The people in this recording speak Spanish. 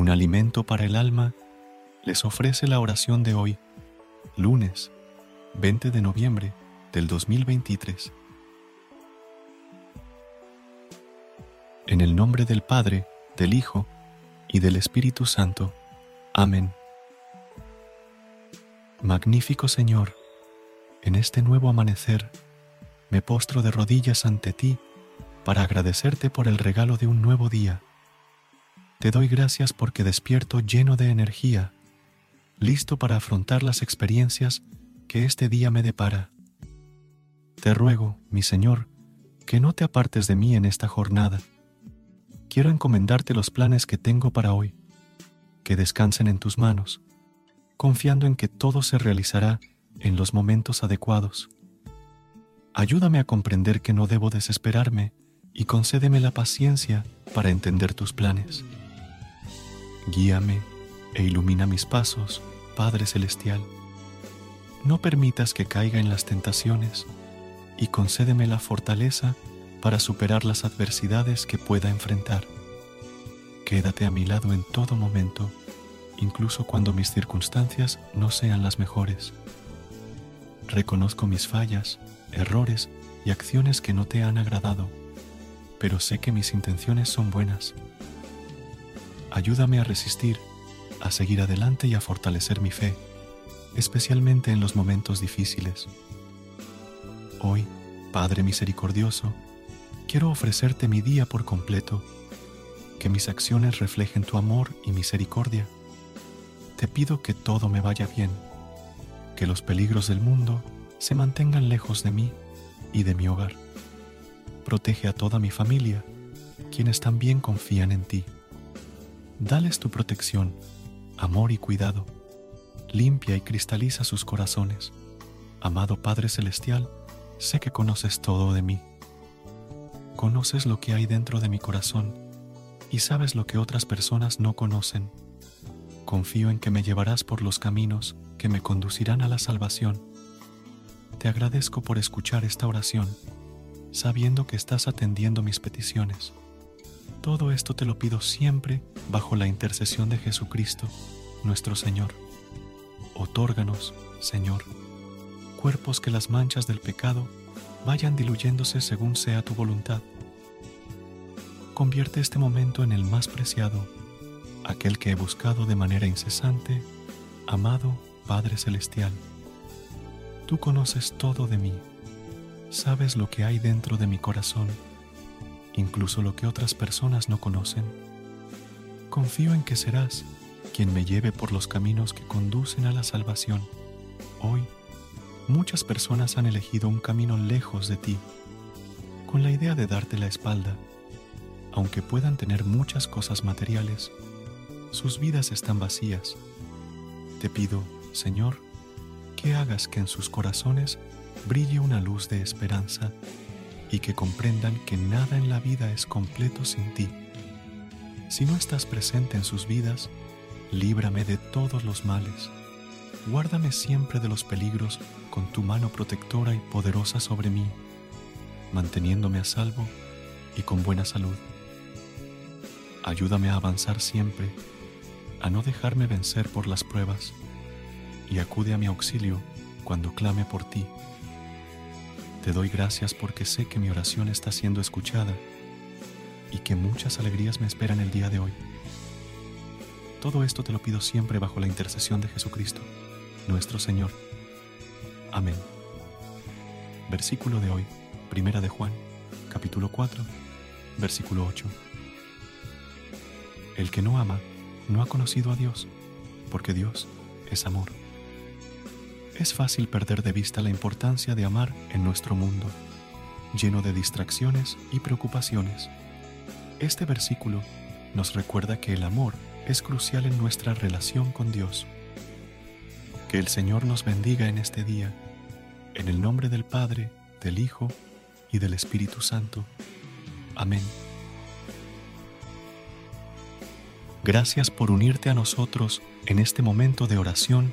Un alimento para el alma les ofrece la oración de hoy, lunes 20 de noviembre del 2023. En el nombre del Padre, del Hijo y del Espíritu Santo. Amén. Magnífico Señor, en este nuevo amanecer me postro de rodillas ante ti para agradecerte por el regalo de un nuevo día. Te doy gracias porque despierto lleno de energía, listo para afrontar las experiencias que este día me depara. Te ruego, mi Señor, que no te apartes de mí en esta jornada. Quiero encomendarte los planes que tengo para hoy, que descansen en tus manos, confiando en que todo se realizará en los momentos adecuados. Ayúdame a comprender que no debo desesperarme y concédeme la paciencia para entender tus planes. Guíame e ilumina mis pasos, Padre Celestial. No permitas que caiga en las tentaciones y concédeme la fortaleza para superar las adversidades que pueda enfrentar. Quédate a mi lado en todo momento, incluso cuando mis circunstancias no sean las mejores. Reconozco mis fallas, errores y acciones que no te han agradado, pero sé que mis intenciones son buenas ayúdame a resistir, a seguir adelante y a fortalecer mi fe, especialmente en los momentos difíciles. Hoy, Padre misericordioso, quiero ofrecerte mi día por completo, que mis acciones reflejen tu amor y misericordia. Te pido que todo me vaya bien, que los peligros del mundo se mantengan lejos de mí y de mi hogar. Protege a toda mi familia, quienes también confían en ti. Dales tu protección, amor y cuidado. Limpia y cristaliza sus corazones. Amado Padre Celestial, sé que conoces todo de mí. Conoces lo que hay dentro de mi corazón y sabes lo que otras personas no conocen. Confío en que me llevarás por los caminos que me conducirán a la salvación. Te agradezco por escuchar esta oración, sabiendo que estás atendiendo mis peticiones. Todo esto te lo pido siempre bajo la intercesión de Jesucristo, nuestro Señor. Otórganos, Señor, cuerpos que las manchas del pecado vayan diluyéndose según sea tu voluntad. Convierte este momento en el más preciado, aquel que he buscado de manera incesante, amado Padre Celestial. Tú conoces todo de mí, sabes lo que hay dentro de mi corazón incluso lo que otras personas no conocen. Confío en que serás quien me lleve por los caminos que conducen a la salvación. Hoy, muchas personas han elegido un camino lejos de ti, con la idea de darte la espalda. Aunque puedan tener muchas cosas materiales, sus vidas están vacías. Te pido, Señor, que hagas que en sus corazones brille una luz de esperanza y que comprendan que nada en la vida es completo sin ti. Si no estás presente en sus vidas, líbrame de todos los males. Guárdame siempre de los peligros con tu mano protectora y poderosa sobre mí, manteniéndome a salvo y con buena salud. Ayúdame a avanzar siempre, a no dejarme vencer por las pruebas, y acude a mi auxilio cuando clame por ti. Te doy gracias porque sé que mi oración está siendo escuchada y que muchas alegrías me esperan el día de hoy. Todo esto te lo pido siempre bajo la intercesión de Jesucristo, nuestro Señor. Amén. Versículo de hoy, Primera de Juan, capítulo 4, versículo 8. El que no ama no ha conocido a Dios, porque Dios es amor. Es fácil perder de vista la importancia de amar en nuestro mundo, lleno de distracciones y preocupaciones. Este versículo nos recuerda que el amor es crucial en nuestra relación con Dios. Que el Señor nos bendiga en este día, en el nombre del Padre, del Hijo y del Espíritu Santo. Amén. Gracias por unirte a nosotros en este momento de oración